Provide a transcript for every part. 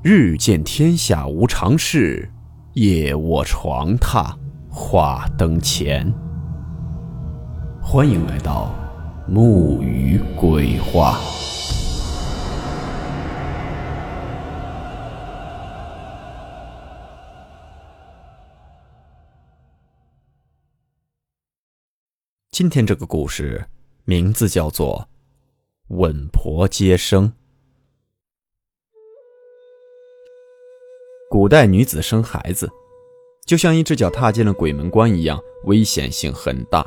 日见天下无常事，夜卧床榻话灯前。欢迎来到木鱼鬼话。今天这个故事名字叫做《稳婆接生》。古代女子生孩子，就像一只脚踏进了鬼门关一样，危险性很大。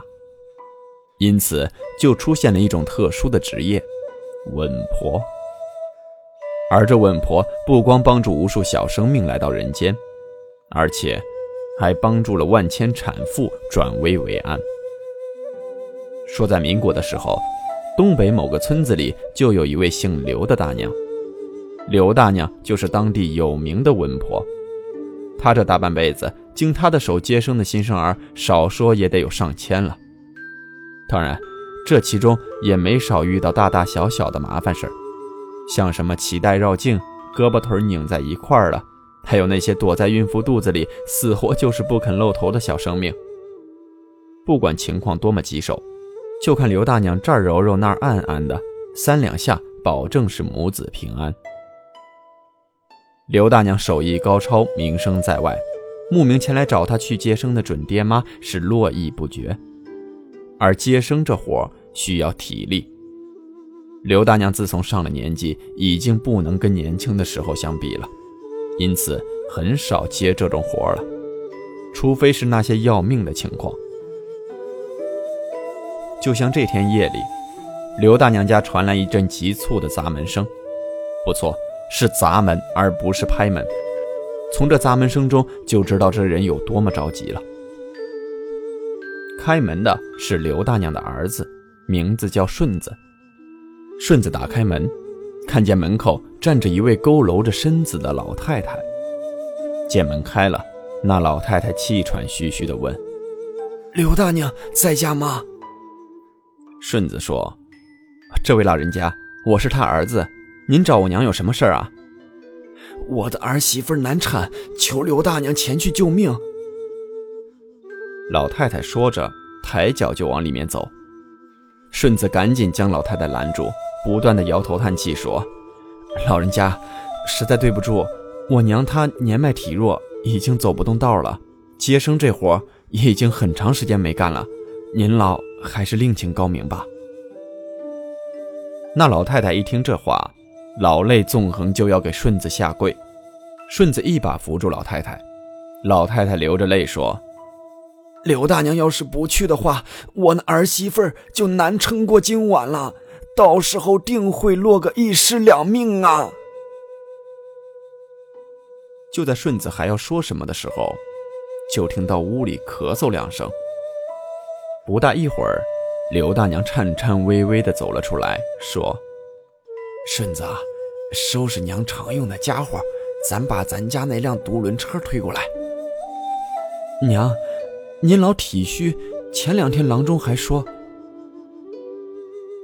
因此，就出现了一种特殊的职业——稳婆。而这稳婆不光帮助无数小生命来到人间，而且还帮助了万千产妇转危为安。说在民国的时候，东北某个村子里就有一位姓刘的大娘。刘大娘就是当地有名的稳婆，她这大半辈子，经她的手接生的新生儿，少说也得有上千了。当然，这其中也没少遇到大大小小的麻烦事儿，像什么脐带绕颈、胳膊腿拧在一块儿了，还有那些躲在孕妇肚子里死活就是不肯露头的小生命。不管情况多么棘手，就看刘大娘这儿揉揉那儿按按的，三两下保证是母子平安。刘大娘手艺高超，名声在外，慕名前来找她去接生的准爹妈是络绎不绝。而接生这活需要体力，刘大娘自从上了年纪，已经不能跟年轻的时候相比了，因此很少接这种活了，除非是那些要命的情况。就像这天夜里，刘大娘家传来一阵急促的砸门声，不错。是砸门，而不是拍门。从这砸门声中就知道这人有多么着急了。开门的是刘大娘的儿子，名字叫顺子。顺子打开门，看见门口站着一位佝偻着身子的老太太。见门开了，那老太太气喘吁吁地问：“刘大娘在家吗？”顺子说：“这位老人家，我是他儿子。”您找我娘有什么事儿啊？我的儿媳妇难产，求刘大娘前去救命。老太太说着，抬脚就往里面走。顺子赶紧将老太太拦住，不断的摇头叹气说：“老人家，实在对不住，我娘她年迈体弱，已经走不动道了。接生这活也已经很长时间没干了，您老还是另请高明吧。”那老太太一听这话。老泪纵横，就要给顺子下跪。顺子一把扶住老太太，老太太流着泪说：“刘大娘要是不去的话，我那儿媳妇就难撑过今晚了，到时候定会落个一尸两命啊！”就在顺子还要说什么的时候，就听到屋里咳嗽两声。不大一会儿，刘大娘颤颤巍巍地走了出来，说。顺子啊，收拾娘常用的家伙，咱把咱家那辆独轮车推过来。娘，您老体虚，前两天郎中还说。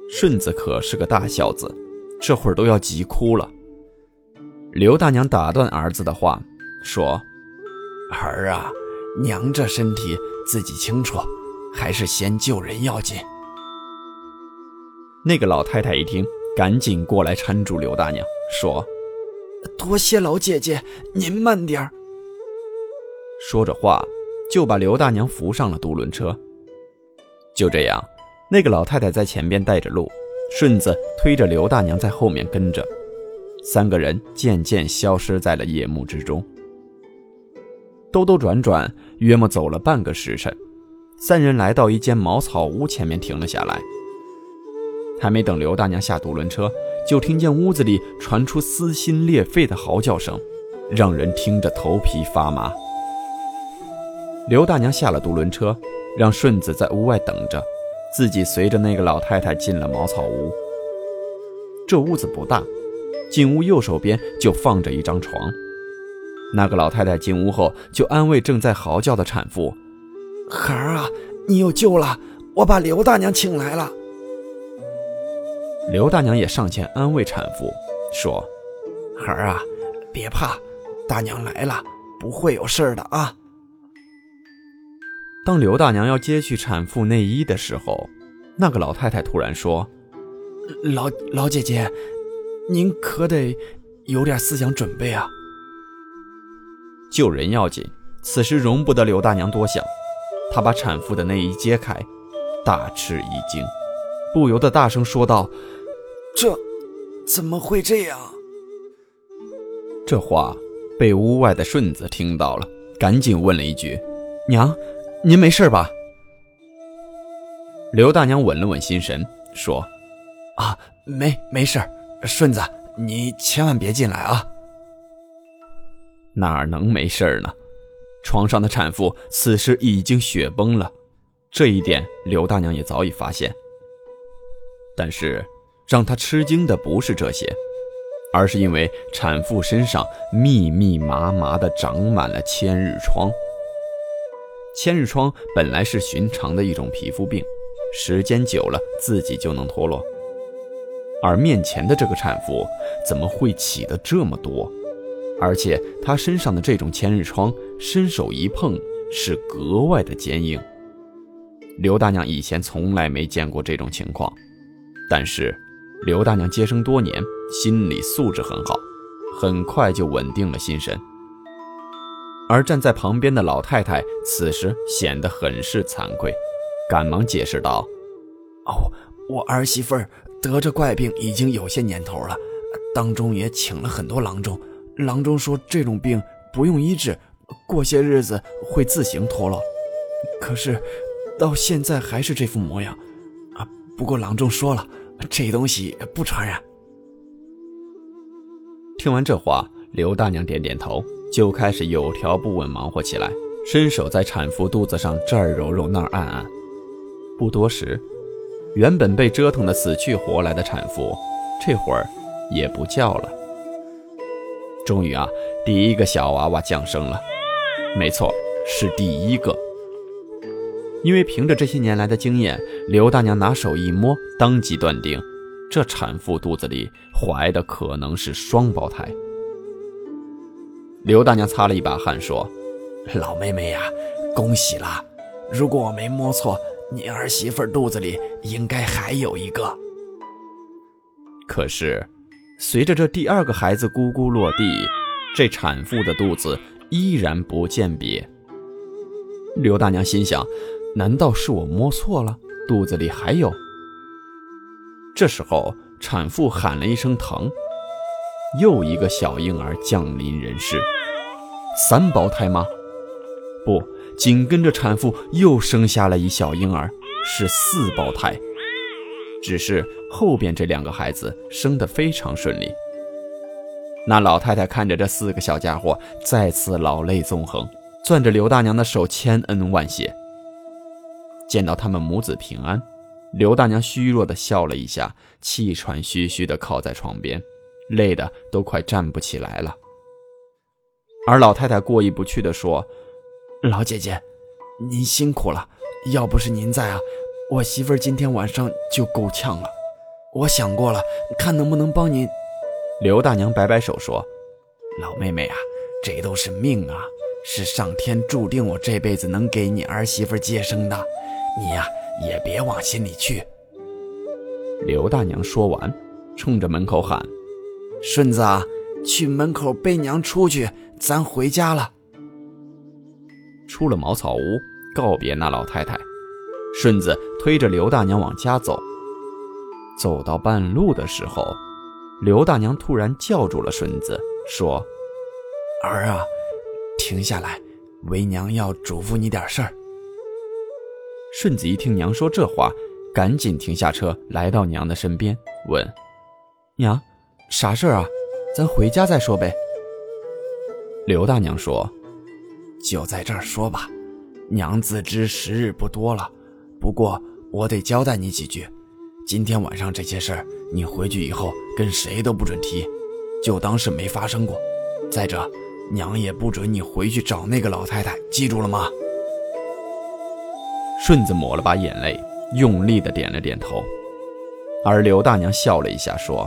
顺子可是个大孝子，这会儿都要急哭了。刘大娘打断儿子的话，说：“儿啊，娘这身体自己清楚，还是先救人要紧。”那个老太太一听。赶紧过来搀住刘大娘，说：“多谢老姐姐，您慢点儿。”说着话，就把刘大娘扶上了独轮车。就这样，那个老太太在前边带着路，顺子推着刘大娘在后面跟着，三个人渐渐消失在了夜幕之中。兜兜转转，约莫走了半个时辰，三人来到一间茅草屋前面停了下来。还没等刘大娘下独轮车，就听见屋子里传出撕心裂肺的嚎叫声，让人听着头皮发麻。刘大娘下了独轮车，让顺子在屋外等着，自己随着那个老太太进了茅草屋。这屋子不大，进屋右手边就放着一张床。那个老太太进屋后，就安慰正在嚎叫的产妇：“孩儿啊，你有救了，我把刘大娘请来了。”刘大娘也上前安慰产妇，说：“孩儿啊，别怕，大娘来了，不会有事的啊。当刘大娘要揭去产妇内衣的时候，那个老太太突然说：“老老姐姐，您可得有点思想准备啊。”救人要紧，此时容不得刘大娘多想。她把产妇的内衣揭开，大吃一惊，不由得大声说道：“这怎么会这样？”这话被屋外的顺子听到了，赶紧问了一句：“娘。”您没事吧？刘大娘稳了稳心神，说：“啊，没没事顺子，你千万别进来啊。”哪能没事呢？床上的产妇此时已经雪崩了，这一点刘大娘也早已发现。但是让她吃惊的不是这些，而是因为产妇身上密密麻麻的长满了千日疮。千日疮本来是寻常的一种皮肤病，时间久了自己就能脱落。而面前的这个产妇怎么会起的这么多？而且她身上的这种千日疮，伸手一碰是格外的坚硬。刘大娘以前从来没见过这种情况，但是刘大娘接生多年，心理素质很好，很快就稳定了心神。而站在旁边的老太太此时显得很是惭愧，赶忙解释道：“哦，我儿媳妇儿得这怪病已经有些年头了，当中也请了很多郎中，郎中说这种病不用医治，过些日子会自行脱落。可是到现在还是这副模样，啊！不过郎中说了，这东西不传染。”听完这话，刘大娘点点头。就开始有条不紊忙活起来，伸手在产妇肚子上这儿揉揉那儿按按。不多时，原本被折腾的死去活来的产妇，这会儿也不叫了。终于啊，第一个小娃娃降生了，没错，是第一个。因为凭着这些年来的经验，刘大娘拿手一摸，当即断定，这产妇肚子里怀的可能是双胞胎。刘大娘擦了一把汗，说：“老妹妹呀，恭喜啦！如果我没摸错，你儿媳妇肚子里应该还有一个。”可是，随着这第二个孩子咕咕落地，这产妇的肚子依然不见别。刘大娘心想：难道是我摸错了？肚子里还有？这时候，产妇喊了一声疼，又一个小婴儿降临人世。三胞胎吗？不，紧跟着产妇又生下了一小婴儿，是四胞胎。只是后边这两个孩子生得非常顺利。那老太太看着这四个小家伙，再次老泪纵横，攥着刘大娘的手，千恩万谢。见到他们母子平安，刘大娘虚弱地笑了一下，气喘吁吁地靠在床边，累得都快站不起来了。而老太太过意不去地说：“老姐姐，您辛苦了。要不是您在啊，我媳妇儿今天晚上就够呛了。我想过了，看能不能帮您。”刘大娘摆摆手说：“老妹妹啊，这都是命啊，是上天注定我这辈子能给你儿媳妇接生的。你呀，也别往心里去。”刘大娘说完，冲着门口喊：“顺子啊，去门口背娘出去。”咱回家了。出了茅草屋，告别那老太太，顺子推着刘大娘往家走。走到半路的时候，刘大娘突然叫住了顺子，说：“儿啊，停下来，为娘要嘱咐你点事儿。”顺子一听娘说这话，赶紧停下车，来到娘的身边，问：“娘，啥事儿啊？咱回家再说呗。”刘大娘说：“就在这儿说吧，娘自知时日不多了，不过我得交代你几句。今天晚上这些事儿，你回去以后跟谁都不准提，就当是没发生过。再者，娘也不准你回去找那个老太太，记住了吗？”顺子抹了把眼泪，用力的点了点头。而刘大娘笑了一下，说：“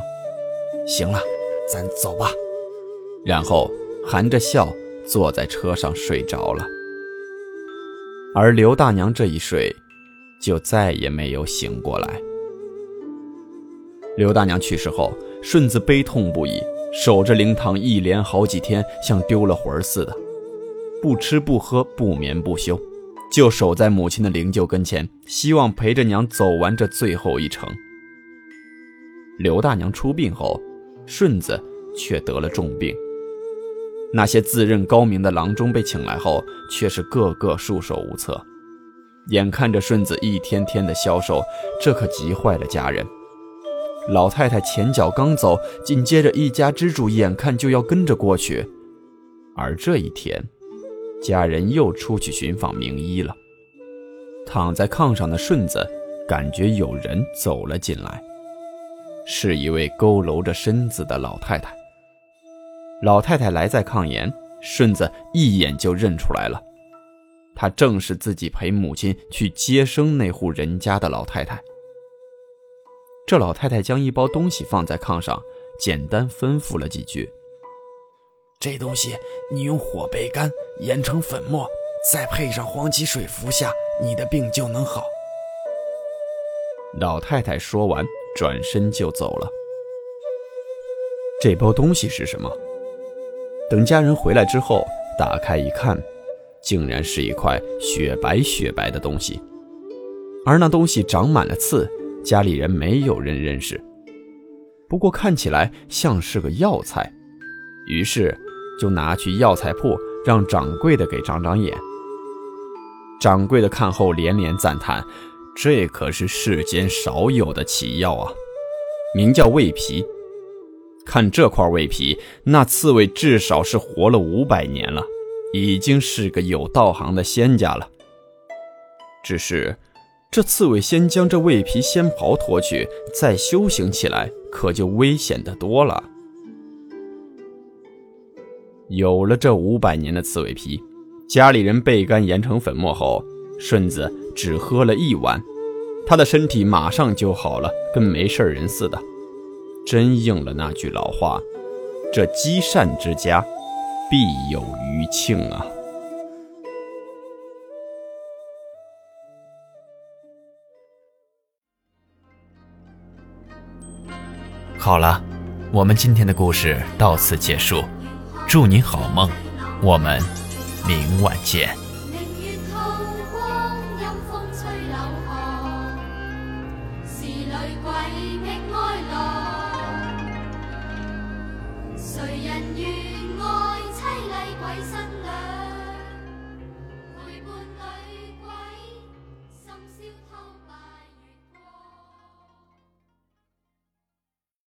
行了，咱走吧。”然后含着笑坐在车上睡着了。而刘大娘这一睡，就再也没有醒过来。刘大娘去世后，顺子悲痛不已，守着灵堂一连好几天，像丢了魂似的，不吃不喝，不眠不休，就守在母亲的灵柩跟前，希望陪着娘走完这最后一程。刘大娘出殡后，顺子却得了重病。那些自认高明的郎中被请来后，却是个个束手无策。眼看着顺子一天天的消瘦，这可急坏了家人。老太太前脚刚走，紧接着一家之主眼看就要跟着过去。而这一天，家人又出去寻访名医了。躺在炕上的顺子感觉有人走了进来，是一位佝偻着身子的老太太。老太太来在炕沿，顺子一眼就认出来了，她正是自己陪母亲去接生那户人家的老太太。这老太太将一包东西放在炕上，简单吩咐了几句：“这东西你用火焙干，研成粉末，再配上黄芪水服下，你的病就能好。”老太太说完，转身就走了。这包东西是什么？等家人回来之后，打开一看，竟然是一块雪白雪白的东西，而那东西长满了刺，家里人没有人认识。不过看起来像是个药材，于是就拿去药材铺让掌柜的给长长眼。掌柜的看后连连赞叹：“这可是世间少有的奇药啊，名叫胃皮。”看这块胃皮，那刺猬至少是活了五百年了，已经是个有道行的仙家了。只是，这刺猬先将这胃皮仙袍脱去，再修行起来，可就危险的多了。有了这五百年的刺猬皮，家里人焙干研成粉末后，顺子只喝了一碗，他的身体马上就好了，跟没事人似的。真应了那句老话：“这积善之家，必有余庆啊！”好了，我们今天的故事到此结束，祝你好梦，我们明晚见。